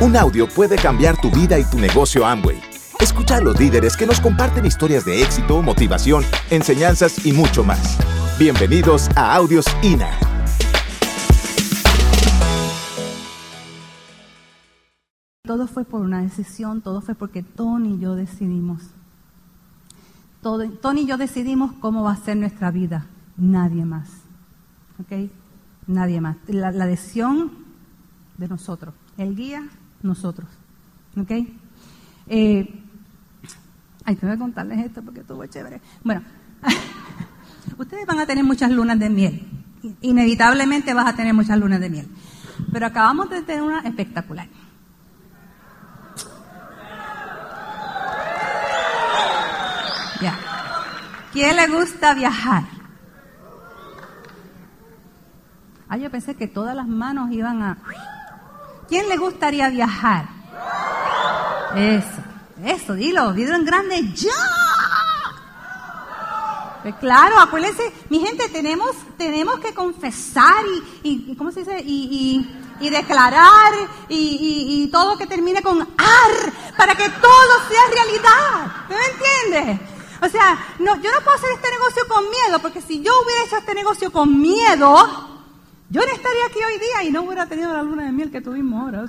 Un audio puede cambiar tu vida y tu negocio Amway. Escucha a los líderes que nos comparten historias de éxito, motivación, enseñanzas y mucho más. Bienvenidos a Audios INA. Todo fue por una decisión, todo fue porque Tony y yo decidimos. Tony y yo decidimos cómo va a ser nuestra vida, nadie más. ¿Ok? Nadie más. La decisión de nosotros, el guía, nosotros. ¿Ok? Eh, ay, tengo que contarles esto porque estuvo chévere. Bueno, ustedes van a tener muchas lunas de miel. Inevitablemente vas a tener muchas lunas de miel. Pero acabamos de tener una espectacular. Ya. ¿Quién le gusta viajar? Ah, yo pensé que todas las manos iban a... ¿Quién le gustaría viajar? Eso, eso, dilo, dilo en grande, ¡ya! Pues claro, acuérdense, mi gente, tenemos, tenemos que confesar y, ¿cómo se dice? Y, y, y declarar y, todo que termine con ar, para que todo sea realidad. ¿Me entiendes? O sea, no, yo no puedo hacer este negocio con miedo, porque si yo hubiera hecho este negocio con miedo, yo no estaría aquí hoy día y no hubiera tenido la luna de miel que tuvimos ahora.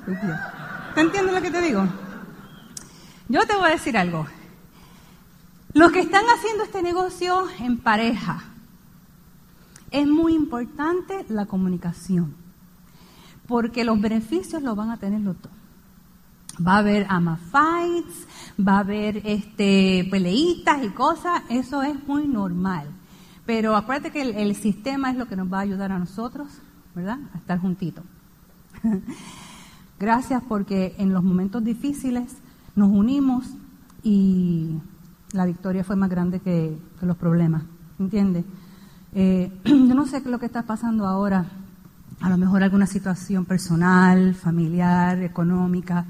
¿Te entiendes lo que te digo? Yo te voy a decir algo. Los que están haciendo este negocio en pareja, es muy importante la comunicación, porque los beneficios los van a tener los dos. Va a haber ama fights, va a haber este, peleitas y cosas, eso es muy normal. Pero acuérdate que el, el sistema es lo que nos va a ayudar a nosotros, ¿verdad? A estar juntitos. Gracias porque en los momentos difíciles nos unimos y la victoria fue más grande que, los problemas, ¿entiendes? Eh, yo no sé qué es lo que está pasando ahora, a lo mejor alguna situación personal, familiar, económica,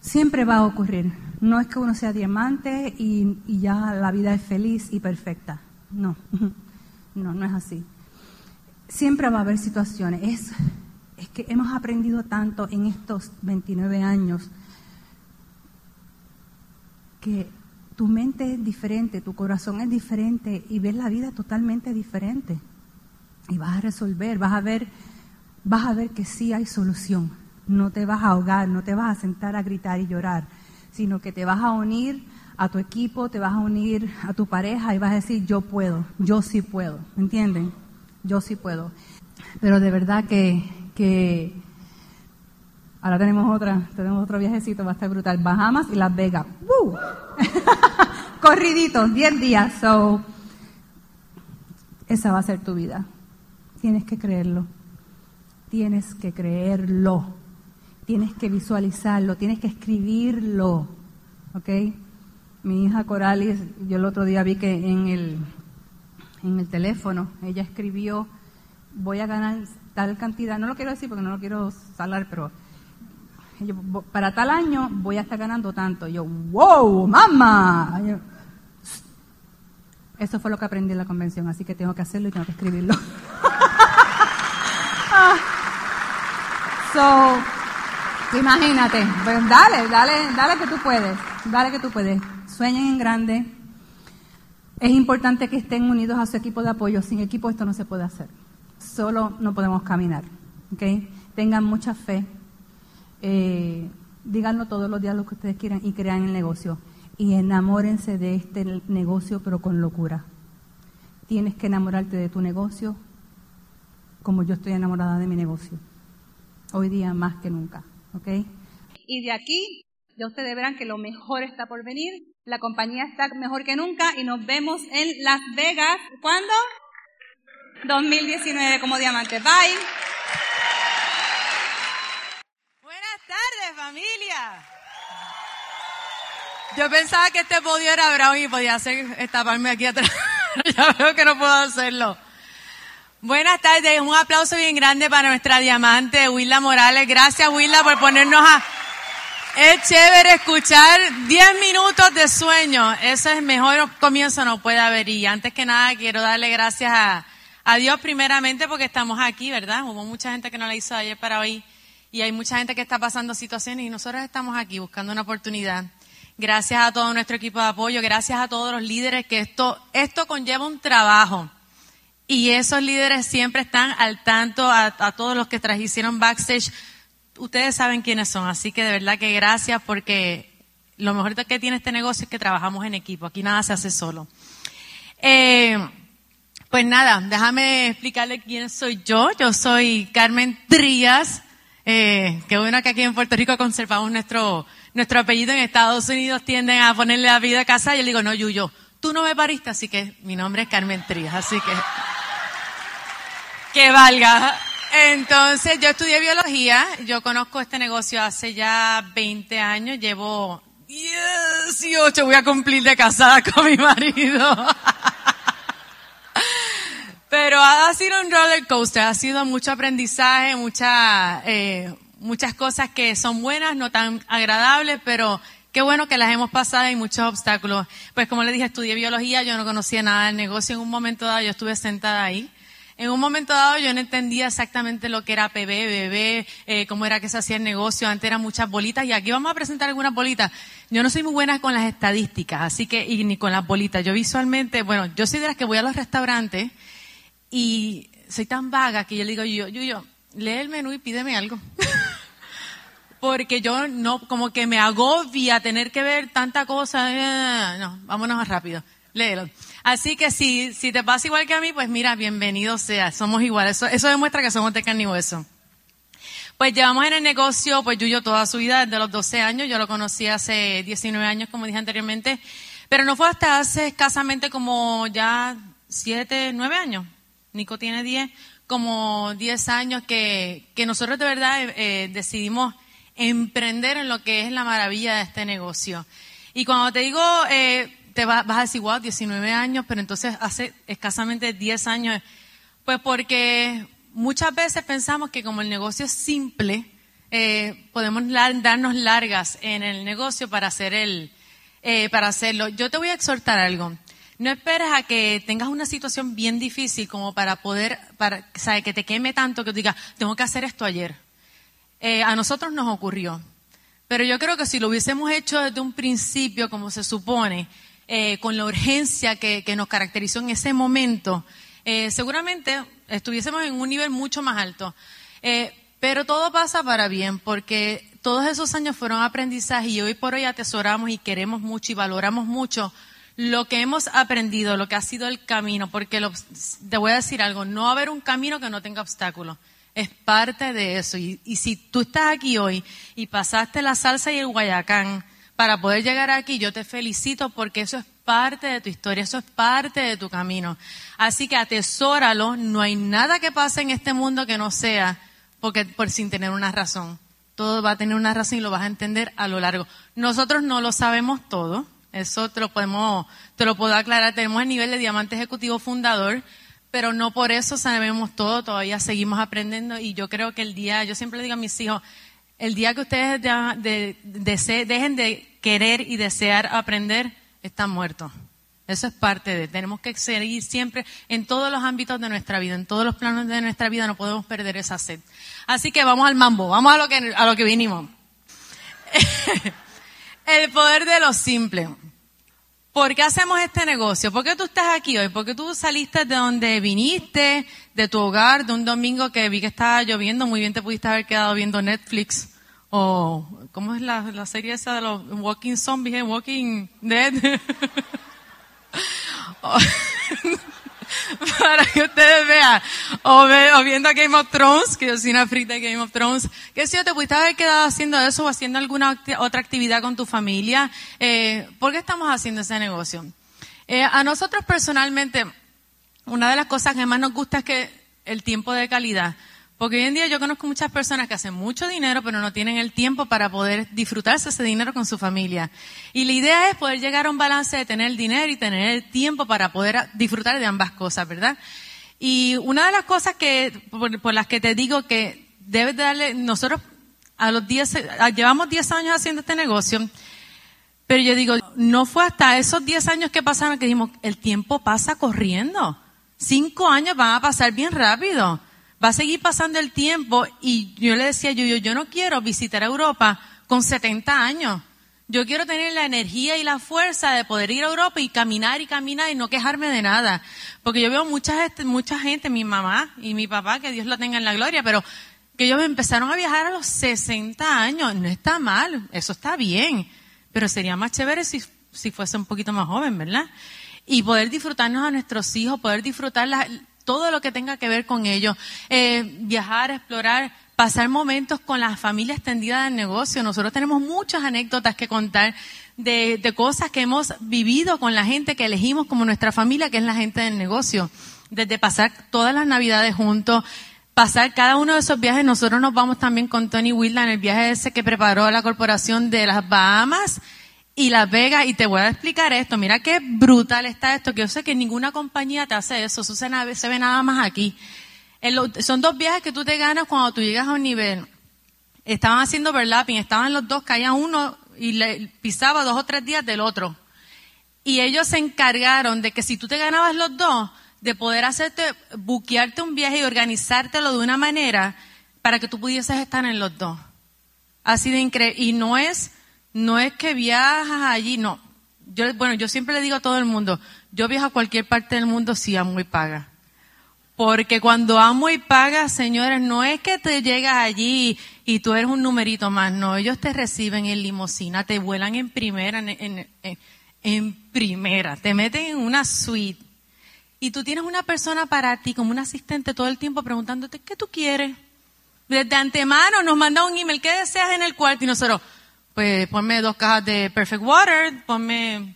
siempre va a ocurrir. No es que uno sea diamante y, y ya la vida es feliz y perfecta, no, no, no es así. Siempre va a haber situaciones, es, es que hemos aprendido tanto en estos 29 años que tu mente es diferente, tu corazón es diferente y ves la vida totalmente diferente. Y vas a resolver, vas a ver, vas a ver que sí hay solución. No te vas a ahogar, no te vas a sentar a gritar y llorar, sino que te vas a unir a tu equipo, te vas a unir a tu pareja y vas a decir, yo puedo, yo sí puedo, ¿me entienden? Yo sí puedo. Pero de verdad que, que ahora tenemos otra, tenemos otro viajecito, va a estar brutal. Bahamas y Las Vegas. ¡Woo! Corriditos, 10 días. So, esa va a ser tu vida. Tienes que creerlo. Tienes que creerlo. Tienes que visualizarlo. Tienes que escribirlo. ¿Ok? Mi hija Coralis, yo el otro día vi que en el, en el teléfono ella escribió, voy a ganar tal cantidad. No lo quiero decir porque no lo quiero salar, pero para tal año voy a estar ganando tanto. Yo, wow, mamá. Eso fue lo que aprendí en la convención, así que tengo que hacerlo y tengo que escribirlo. so, imagínate, pues dale, dale, dale que tú puedes, dale que tú puedes. Sueñen en grande. Es importante que estén unidos a su equipo de apoyo. Sin equipo esto no se puede hacer. Solo no podemos caminar. Tengan mucha fe. Eh, díganlo todos los días lo que ustedes quieran y crean el negocio y enamórense de este negocio, pero con locura. Tienes que enamorarte de tu negocio como yo estoy enamorada de mi negocio. Hoy día más que nunca. Y de aquí, ya ustedes verán que lo mejor está por venir. La compañía está mejor que nunca y nos vemos en Las Vegas. ¿Cuándo? 2019 como diamante. Bye. Buenas tardes, familia. Yo pensaba que este podio era Brown y podía hacer estaparme aquí atrás. ya veo que no puedo hacerlo. Buenas tardes, un aplauso bien grande para nuestra diamante, Willa Morales. Gracias, Willa, por ponernos a... Es chévere escuchar 10 minutos de sueño. Eso es mejor comienzo no puede haber. Y antes que nada, quiero darle gracias a, a Dios primeramente porque estamos aquí, ¿verdad? Hubo mucha gente que no la hizo ayer para hoy. y hay mucha gente que está pasando situaciones y nosotros estamos aquí buscando una oportunidad. Gracias a todo nuestro equipo de apoyo, gracias a todos los líderes que esto, esto conlleva un trabajo. Y esos líderes siempre están al tanto a, a todos los que hicieron backstage. Ustedes saben quiénes son, así que de verdad que gracias porque lo mejor que tiene este negocio es que trabajamos en equipo. Aquí nada se hace solo. Eh, pues nada, déjame explicarle quién soy yo. Yo soy Carmen Trías. Eh, qué bueno que aquí en Puerto Rico conservamos nuestro, nuestro apellido. En Estados Unidos tienden a ponerle la vida a casa. Yo le digo, no, Yuyo, tú no me pariste, así que mi nombre es Carmen Trías. Así que, que valga. Entonces, yo estudié biología. Yo conozco este negocio hace ya 20 años. Llevo 18, voy a cumplir de casada con mi marido. Pero ha sido un roller coaster, ha sido mucho aprendizaje, mucha, eh, muchas cosas que son buenas, no tan agradables, pero qué bueno que las hemos pasado y muchos obstáculos. Pues como le dije, estudié biología, yo no conocía nada del negocio, en un momento dado yo estuve sentada ahí en un momento dado yo no entendía exactamente lo que era PB, BB, eh, cómo era que se hacía el negocio. Antes eran muchas bolitas y aquí vamos a presentar algunas bolitas. Yo no soy muy buena con las estadísticas, así que, y ni con las bolitas. Yo visualmente, bueno, yo soy de las que voy a los restaurantes y soy tan vaga que yo le digo, yo, yo, yo, lee el menú y pídeme algo. Porque yo no, como que me agobia tener que ver tanta cosa. No, vámonos más rápido. Léelo. Así que si, si te pasa igual que a mí, pues mira, bienvenido sea, somos iguales. Eso, demuestra que somos de carne y hueso. Pues llevamos en el negocio, pues Yuyo toda su vida, desde los 12 años, yo lo conocí hace 19 años, como dije anteriormente, pero no fue hasta hace escasamente como ya 7, 9 años. Nico tiene 10, como 10 años que, que nosotros de verdad eh, eh, decidimos emprender en lo que es la maravilla de este negocio. Y cuando te digo eh, te vas, a decir, wow, 19 años, pero entonces hace escasamente 10 años. Pues porque muchas veces pensamos que como el negocio es simple, eh, podemos darnos largas en el negocio para hacer el, eh, para hacerlo. Yo te voy a exhortar algo. No esperes a que tengas una situación bien difícil como para poder, para, sabe, que te queme tanto que tú digas, tengo que hacer esto ayer. Eh, a nosotros nos ocurrió. Pero yo creo que si lo hubiésemos hecho desde un principio, como se supone, eh, con la urgencia que, nos caracterizó en ese momento, eh, seguramente estuviésemos en un nivel mucho más alto. Eh, pero todo pasa para bien, porque todos esos años fueron aprendizaje y hoy por hoy atesoramos y queremos mucho y valoramos mucho lo que hemos aprendido, lo que ha sido el camino, porque te voy a decir algo, no va a haber un camino que no tenga obstáculos. Es parte de eso. Y, y si tú estás aquí hoy y pasaste la salsa y el guayacán, para poder llegar aquí, yo te felicito porque eso es parte de tu historia, eso es parte de tu camino. Así que atesóralo, no hay nada que pase en este mundo que no sea porque por sin tener una razón. Todo va a tener una razón y lo vas a entender a lo largo. Nosotros no lo sabemos todo, eso te lo podemos, te lo puedo aclarar, tenemos el nivel de diamante ejecutivo fundador, pero no por eso sabemos todo, todavía seguimos aprendiendo y yo creo que el día, yo siempre le digo a mis hijos, el día que ustedes dejen de querer y desear aprender, están muertos. Eso es parte de, tenemos que seguir siempre en todos los ámbitos de nuestra vida, en todos los planos de nuestra vida, no podemos perder esa sed. Así que vamos al mambo, vamos a lo que, a lo que vinimos. El poder de lo simple. ¿Por qué hacemos este negocio? ¿Por qué tú estás aquí hoy? ¿Por qué tú saliste de donde viniste, de tu hogar, de un domingo que vi que estaba lloviendo? Muy bien te pudiste haber quedado viendo Netflix. O, ¿cómo es la, serie esa de los Walking Zombies, Walking Dead? para que ustedes vean, o, viendo Game of Thrones, que yo soy una frita de Game of Thrones, que si yo te pudiste haber quedado haciendo eso o haciendo alguna otra actividad con tu familia, eh, ¿por qué estamos haciendo ese negocio? Eh, a nosotros personalmente, una de las cosas que más nos gusta es que el tiempo de calidad. Porque hoy en día yo conozco muchas personas que hacen mucho dinero, pero no tienen el tiempo para poder disfrutarse ese dinero con su familia. Y la idea es poder llegar a un balance de tener el dinero y tener el tiempo para poder disfrutar de ambas cosas, ¿verdad? Y una de las cosas que, por, las que te digo que debes darle, nosotros a los 10, llevamos 10 años haciendo este negocio, pero yo digo, no fue hasta esos 10 años que pasaron que dijimos, el tiempo pasa corriendo. Cinco años van a pasar bien rápido. Va a seguir pasando el tiempo y yo le decía a Yuyo, yo no quiero visitar Europa con 70 años. Yo quiero tener la energía y la fuerza de poder ir a Europa y caminar y caminar y no quejarme de nada. Porque yo veo mucha gente, mucha gente, mi mamá y mi papá, que Dios lo tenga en la gloria, pero que ellos empezaron a viajar a los 60 años. No está mal, eso está bien. Pero sería más chévere si, si fuese un poquito más joven, ¿verdad? Y poder disfrutarnos a nuestros hijos, poder disfrutar todo lo que tenga que ver con ellos. Eh, viajar, explorar pasar momentos con la familia extendida del negocio. Nosotros tenemos muchas anécdotas que contar de, de, cosas que hemos vivido con la gente que elegimos como nuestra familia, que es la gente del negocio. Desde pasar todas las navidades juntos, pasar cada uno de esos viajes. Nosotros nos vamos también con Tony Wilda en el viaje ese que preparó la corporación de las Bahamas y Las Vegas. Y te voy a explicar esto. Mira qué brutal está esto, que yo sé que ninguna compañía te hace eso. Eso se, se ve nada más aquí son dos viajes que tú te ganas cuando tú llegas a un nivel. Estaban haciendo overlapping, estaban los dos, caía uno y le pisaba dos o tres días del otro. Y ellos se encargaron de que si tú te ganabas los dos, de poder hacerte, buquearte un viaje y organizártelo de una manera para que tú pudieses estar en los dos. Así de increíble. Y no es, no es que viajas allí, no. Yo, bueno, yo siempre le digo a todo el mundo, yo viajo a cualquier parte del mundo si amo y paga. Porque cuando amo y pagas, señores, no es que te llegas allí y tú eres un numerito más, no, ellos te reciben en limosina, te vuelan en primera, en, en, primera, te meten en una suite. Y tú tienes una persona para ti, como un asistente todo el tiempo preguntándote, ¿qué tú quieres? Desde antemano nos manda un email, ¿qué deseas en el cuarto? Y nosotros, pues ponme dos cajas de Perfect Water, ponme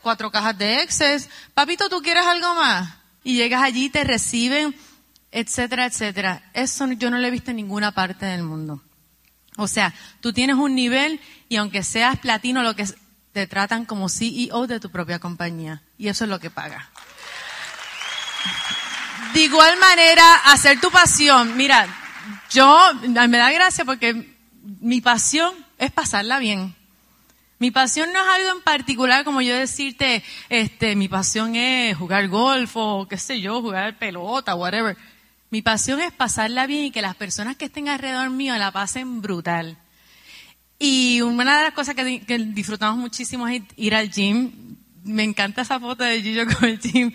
cuatro cajas de Excess. Papito, ¿tú quieres algo más? y llegas allí, te reciben, etcétera, etcétera. Eso yo no lo he visto en ninguna parte del mundo. O sea, tú tienes un nivel y aunque seas platino, lo que te tratan como CEO de tu propia compañía. Y eso es lo que paga. De igual manera, hacer tu pasión. Mira, yo me da gracia porque mi pasión es pasarla bien. Mi pasión no es algo en particular como yo decirte, este, mi pasión es jugar golf o qué sé yo, jugar pelota, whatever. Mi pasión es pasarla bien y que las personas que estén alrededor mío la pasen brutal. Y una de las cosas que, disfrutamos muchísimo es ir al gym. Me encanta esa foto de Yuyo con el gym,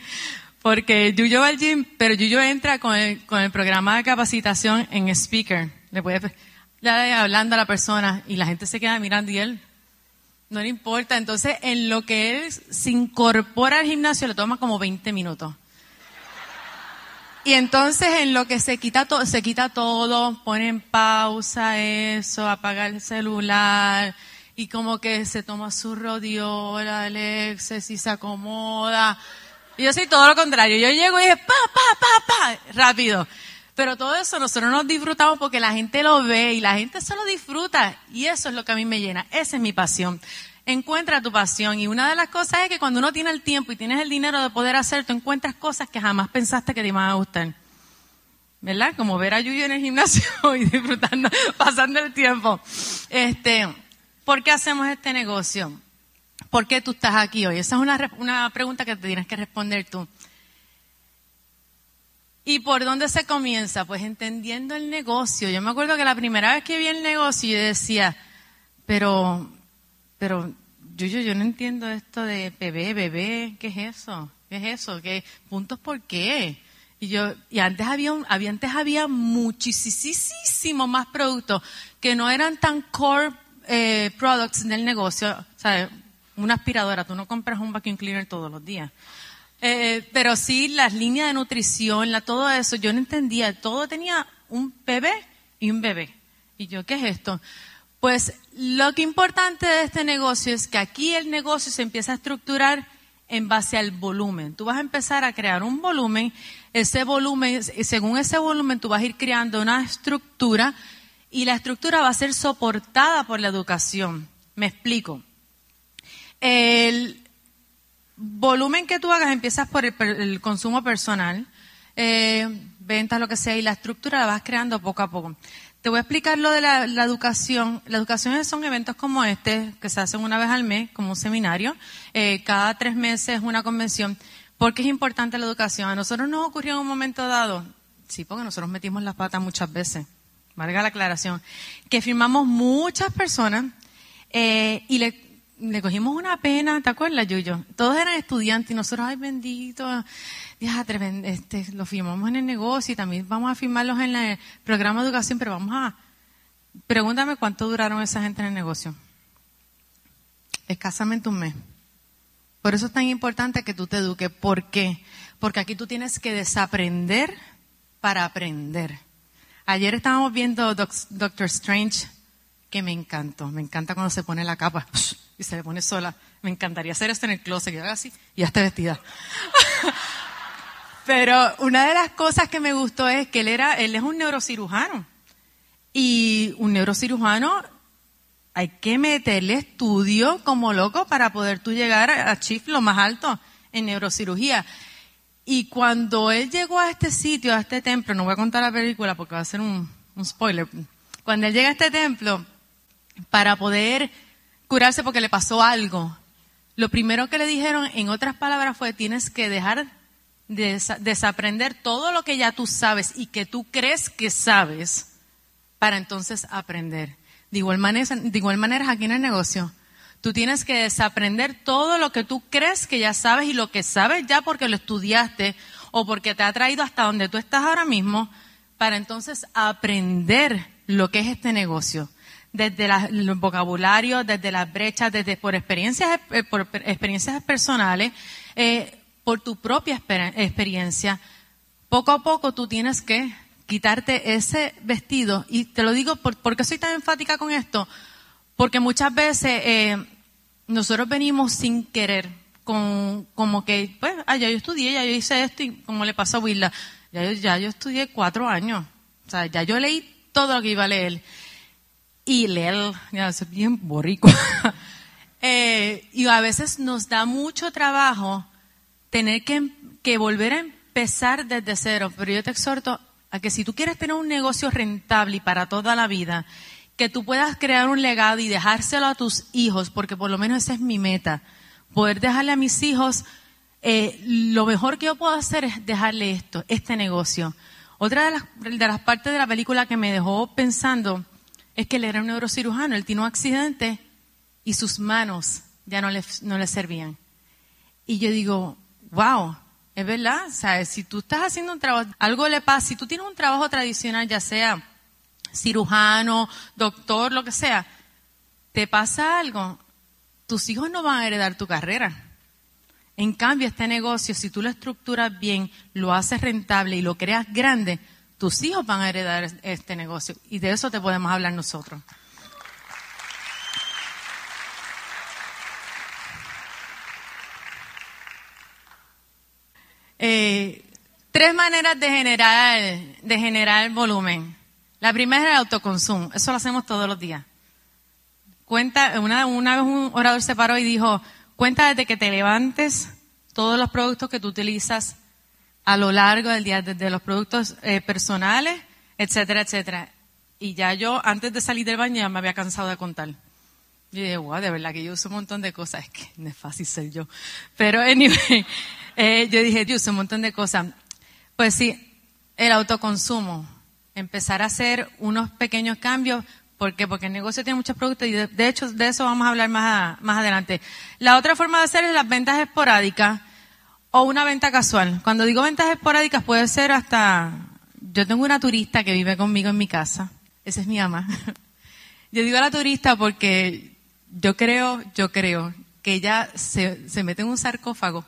porque Yuyo va al gym, pero Yuyo entra con el, con el programa de capacitación en speaker. Le puede, le hablando a la persona y la gente se queda mirando y él no le importa. Entonces, en lo que él se incorpora al gimnasio, le toma como 20 minutos. Y entonces, en lo que se quita, todo, se quita todo, pone en pausa eso, apaga el celular, y como que se toma su rodiola, Alexis, y se acomoda. Y yo soy todo lo contrario. Yo llego y dije, pa, pa, pa, pa, rápido. Pero todo eso nosotros nos disfrutamos porque la gente lo ve y la gente solo disfruta. Y eso es lo que a mí me llena. Esa es mi pasión. Encuentra tu pasión. Y una de las cosas es que cuando uno tiene el tiempo y tienes el dinero de poder hacer, tú encuentras cosas que jamás pensaste que te iban a gustar. ¿Verdad? Como ver a Yuyo en el gimnasio y disfrutando, pasando el tiempo. Este, ¿por qué hacemos este negocio? ¿Por qué tú estás aquí hoy? Esa es una, una pregunta que te tienes que responder tú. ¿Y por dónde se comienza? Pues entendiendo el negocio. Yo me acuerdo que la primera vez que vi el negocio yo decía, pero, pero, yo, yo, yo no entiendo esto de bebé, bebé, ¿qué es eso? ¿Qué es eso? ¿Qué puntos por qué? Y yo, y antes había, había antes había muchísimo más productos que no eran tan core eh, products del negocio. O sea, una aspiradora, tú no compras un vacuum cleaner todos los días. Eh, pero sí, las líneas de nutrición, la, todo eso, yo no entendía. Todo tenía un bebé y un bebé. Y yo, ¿qué es esto? Pues lo que importante de este negocio es que aquí el negocio se empieza a estructurar en base al volumen. Tú vas a empezar a crear un volumen, ese volumen, según ese volumen tú vas a ir creando una estructura y la estructura va a ser soportada por la educación. Me explico. El, volumen que tú hagas empiezas por el, consumo personal, eh, ventas, lo que sea, y la estructura la vas creando poco a poco. Te voy a explicar lo de la, educación. La educación son eventos como este, que se hacen una vez al mes, como un seminario. Eh, cada tres meses una convención. ¿Por qué es importante la educación? A nosotros nos ocurrió en un momento dado, Sí, porque nosotros metimos las patas muchas veces. Valga la aclaración. Que firmamos muchas personas eh, y le, le cogimos una pena, ¿te acuerdas, Yuyo? Todos eran estudiantes y nosotros, ay, bendito, ya, este, lo firmamos en el negocio y también vamos a firmarlos en el programa de educación, pero vamos a... Pregúntame cuánto duraron esa gente en el negocio. Escasamente un mes. Por eso es tan importante que tú te eduques. ¿Por qué? Porque aquí tú tienes que desaprender para aprender. Ayer estábamos viendo Doctor Strange, que me encantó. Me encanta cuando se pone la capa y se le pone sola. Me encantaría hacer esto en el closet, que haga así y ya esté vestida. Pero una de las cosas que me gustó es que él era, él es un neurocirujano. Y un neurocirujano hay que meterle estudio como loco para poder tú llegar a Chief lo más alto en neurocirugía. Y cuando él llegó a este sitio, a este templo, no voy a contar la película porque va a ser un, spoiler, cuando él llega a este templo, para poder curarse porque le pasó algo, lo primero que le dijeron, en otras palabras, fue tienes que dejar de desaprender todo lo que ya tú sabes y que tú crees que sabes para entonces aprender. De igual manera, de igual manera aquí en el negocio. Tú tienes que desaprender todo lo que tú crees que ya sabes y lo que sabes ya porque lo estudiaste o porque te ha traído hasta donde tú estás ahora mismo para entonces aprender lo que es este negocio. Desde los vocabularios, desde las brechas, desde por experiencias, eh, por experiencias personales, eh, por tu propia experiencia. Poco a poco tú tienes que quitarte ese vestido. Y te lo digo por, porque soy tan enfática con esto, porque muchas veces eh, nosotros venimos sin querer, con como que, pues, ah, ya yo estudié, ya yo hice esto, y como le pasó a Willa, ya ya yo estudié cuatro años. O sea, ya yo leí todo lo que iba a leer. Y leer, ya es bien borrico. eh, y a veces nos da mucho trabajo tener que, que volver a empezar desde cero. Pero yo te exhorto a que si tú quieres tener un negocio rentable y para toda la vida, que tú puedas crear un legado y dejárselo a tus hijos, porque por lo menos esa es mi meta, poder dejarle a mis hijos, eh, lo mejor que yo puedo hacer es dejarle esto, este negocio. Otra de las, de las partes de la película que me dejó pensando es que él era un neurocirujano, él tiene un accidente y sus manos ya no le, no le servían. Y yo digo, wow, es verdad, sea, si tú estás haciendo un trabajo, algo le pasa, si tú tienes un trabajo tradicional, ya sea cirujano, doctor, lo que sea, te pasa algo, tus hijos no van a heredar tu carrera. En cambio, este negocio, si tú lo estructuras bien, lo haces rentable y lo creas grande, tus hijos van a heredar este negocio. Y de eso te podemos hablar nosotros. Eh, tres maneras de generar, de generar volumen. La primera es el autoconsumo. Eso lo hacemos todos los días. Cuenta, una, una vez un orador se paró y dijo, cuenta desde que te levantes todos los productos que tú utilizas a lo largo del día, desde los productos eh, personales, etcétera, etcétera. Y ya yo, antes de salir del baño, ya me había cansado de contar. Y dije, wow, de verdad que yo uso un montón de cosas. Es que no es fácil ser yo. Pero, anyway, eh, yo dije, Dios, un montón de cosas. Pues sí, el autoconsumo. Empezar a hacer unos pequeños cambios. ¿Por qué? Porque el negocio tiene muchos productos y de, hecho de eso vamos a hablar más, más adelante. La otra forma de hacer es las ventas esporádicas o una venta casual. Cuando digo ventas esporádicas puede ser hasta, yo tengo una turista que vive conmigo en mi casa. Esa es mi ama. Yo digo a la turista porque yo creo, yo creo que ella se, se mete en un sarcófago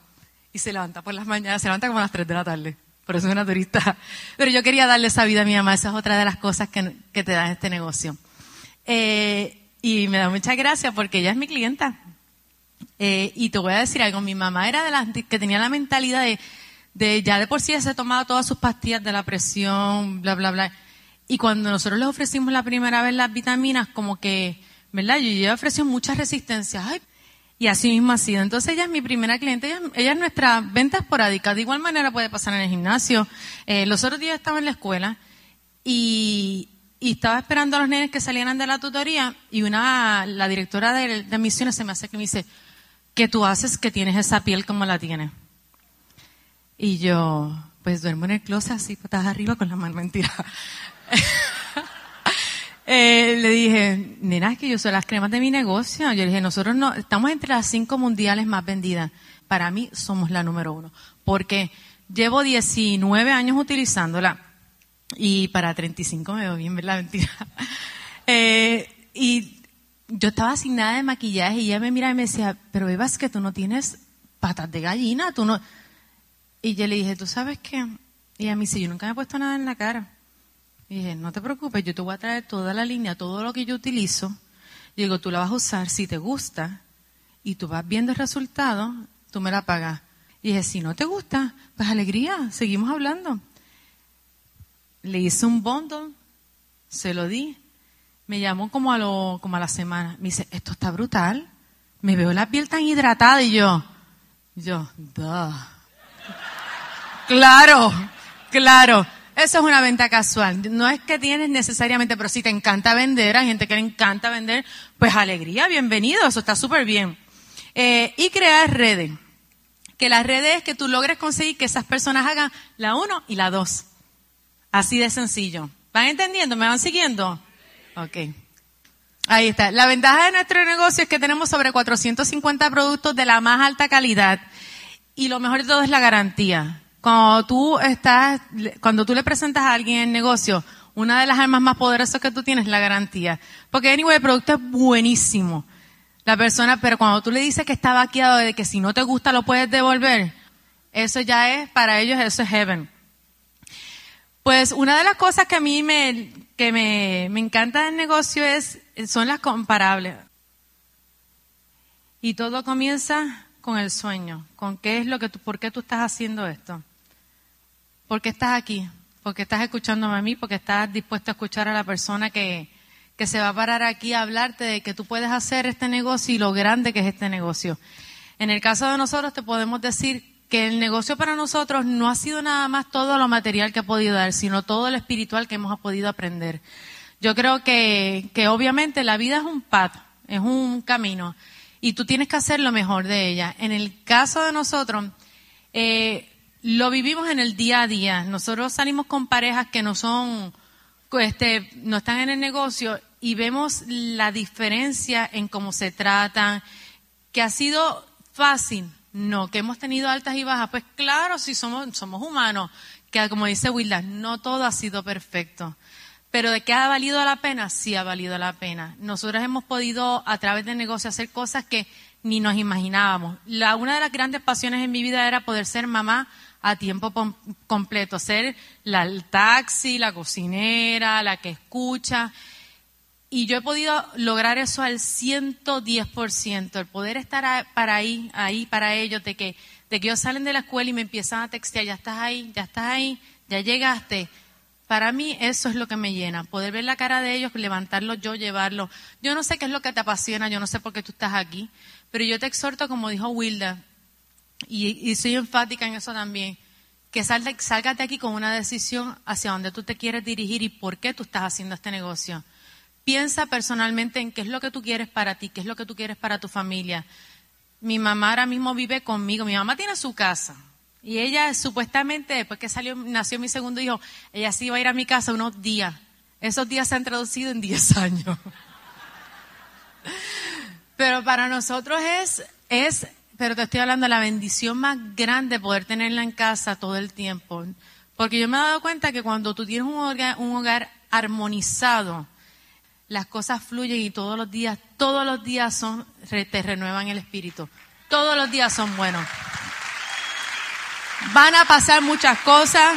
y se levanta por las mañanas, se levanta como a las 3 de la tarde. Por eso es una turista. Pero yo quería darle esa vida a mi mamá, esa es otra de las cosas que, que te da este negocio. Eh, y me da mucha gracia porque ella es mi clienta. Eh, y te voy a decir algo, mi mamá era de las que tenía la mentalidad de, de ya de por sí se tomaba todas sus pastillas de la presión, bla, bla, bla. Y cuando nosotros le ofrecimos la primera vez las vitaminas, como que, ¿verdad? Yo ya ofrecí mucha resistencia. Ay, y así mismo ha sido. Entonces ella es mi primera cliente, ella, es nuestra venta esporádica. De igual manera puede pasar en el gimnasio. Eh, los otros días estaba en la escuela y, estaba esperando a los nenes que salieran de la tutoría y una, la directora de, de misiones se me hace que me dice, ¿qué tú haces que tienes esa piel como la tienes? Y yo, Pues duermo en el closet así, patas arriba con la mano, mentira. Eh, le dije, nena, es que yo soy las cremas de mi negocio. Yo le dije, nosotros no, estamos entre las cinco mundiales más vendidas. Para mí somos la número uno. Porque llevo 19 años utilizándola y para 35 me veo bien, ¿verdad? Mentira. Yo estaba sin nada de maquillaje y ella me miraba y me decía, pero es que tú no tienes patas de gallina, tú no... Y yo le dije, ¿tú sabes qué? Y a mí sí, yo nunca me he puesto nada en la cara. Y dije, no te preocupes, yo te voy a traer toda la línea, todo lo que yo utilizo. Y digo, tú la vas a usar si te gusta y tú vas viendo el resultado, tú me la pagas. Y dije, si no te gusta, pues alegría, seguimos hablando. Le hice un bundle, se lo di. Me llamó como a, lo, como a la semana. Me dice, esto está brutal. Me veo la piel tan hidratada y yo, yo, duh. Claro, claro. Eso es una venta casual. No es que tienes necesariamente, pero si te encanta vender, hay gente que le encanta vender, pues alegría, bienvenido, eso está súper bien. Eh, y crear redes. Que las redes es que tú logres conseguir que esas personas hagan la uno y la dos. Así de sencillo. ¿Van entendiendo? ¿Me van siguiendo? Ok. Ahí está. La ventaja de nuestro negocio es que tenemos sobre 450 productos de la más alta calidad. Y lo mejor de todo es la garantía. Cuando tú estás, cuando tú le presentas a alguien el negocio, una de las armas más poderosas que tú tienes es la garantía. Porque anyway, el producto es buenísimo. La persona, pero cuando tú le dices que está vaqueado de que si no te gusta lo puedes devolver, eso ya es, para ellos eso es heaven. Pues una de las cosas que a mí me, que me, me encanta del negocio es, son las comparables. Y todo comienza con el sueño, con qué es lo que tú, por qué tú estás haciendo esto. ¿Por qué estás aquí? Porque estás escuchándome a mí, porque estás dispuesto a escuchar a la persona que, que se va a parar aquí a hablarte de que tú puedes hacer este negocio y lo grande que es este negocio. En el caso de nosotros te podemos decir que el negocio para nosotros no ha sido nada más todo lo material que ha podido dar, sino todo lo espiritual que hemos podido aprender. Yo creo que, que obviamente la vida es un path, es un camino, y tú tienes que hacer lo mejor de ella. En el caso de nosotros, eh, lo vivimos en el día a día. Nosotros salimos con parejas que no son, este, no están en el negocio y vemos la diferencia en cómo se tratan, que ha sido fácil, no, que hemos tenido altas y bajas. Pues claro, si somos, somos humanos, que como dice Wilda, no todo ha sido perfecto. Pero de que ha valido la pena, sí ha valido la pena. Nosotros hemos podido, a través del negocio, hacer cosas que ni nos imaginábamos. La, una de las grandes pasiones en mi vida era poder ser mamá a tiempo completo, ser la, taxi, la cocinera, la que escucha. Y yo he podido lograr eso al 110%, el poder estar para ahí, ahí para ellos, de que, de que ellos salen de la escuela y me empiezan a textear, ya estás ahí, ya estás ahí, ya llegaste. Para mí eso es lo que me llena, poder ver la cara de ellos, levantarlos yo, llevarlos. Yo no sé qué es lo que te apasiona, yo no sé por qué tú estás aquí, pero yo te exhorto, como dijo Wilda, y, soy enfática en eso también, que salga, salgas aquí con una decisión hacia dónde tú te quieres dirigir y por qué tú estás haciendo este negocio. Piensa personalmente en qué es lo que tú quieres para ti, qué es lo que tú quieres para tu familia. Mi mamá ahora mismo vive conmigo, mi mamá tiene su casa. Y ella supuestamente, después que salió, nació mi segundo hijo, ella sí iba a ir a mi casa unos días. Esos días se han traducido en 10 años. Pero para nosotros es, es pero te estoy hablando de la bendición más grande poder tenerla en casa todo el tiempo. Porque yo me he dado cuenta que cuando tú tienes un hogar, un hogar armonizado, las cosas fluyen y todos los días, todos los días son, te renuevan el espíritu. Todos los días son buenos. Van a pasar muchas cosas.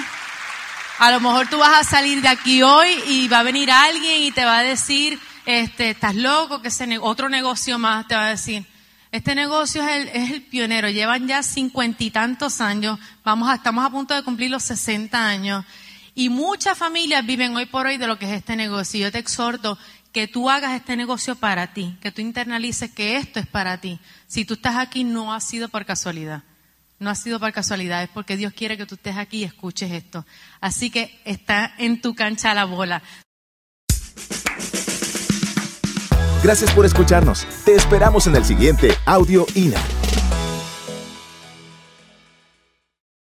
A lo mejor tú vas a salir de aquí hoy y va a venir alguien y te va a decir, este, estás loco, que ese otro negocio más te va a decir. Este negocio es el, es el pionero, llevan ya cincuenta y tantos años, vamos a, estamos a punto de cumplir los sesenta años y muchas familias viven hoy por hoy de lo que es este negocio. Yo te exhorto que tú hagas este negocio para ti, que tú internalices que esto es para ti. Si tú estás aquí no ha sido por casualidad, no ha sido por casualidad, es porque Dios quiere que tú estés aquí y escuches esto. Así que está en tu cancha la bola. Gracias por escucharnos. Te esperamos en el siguiente Audio INA.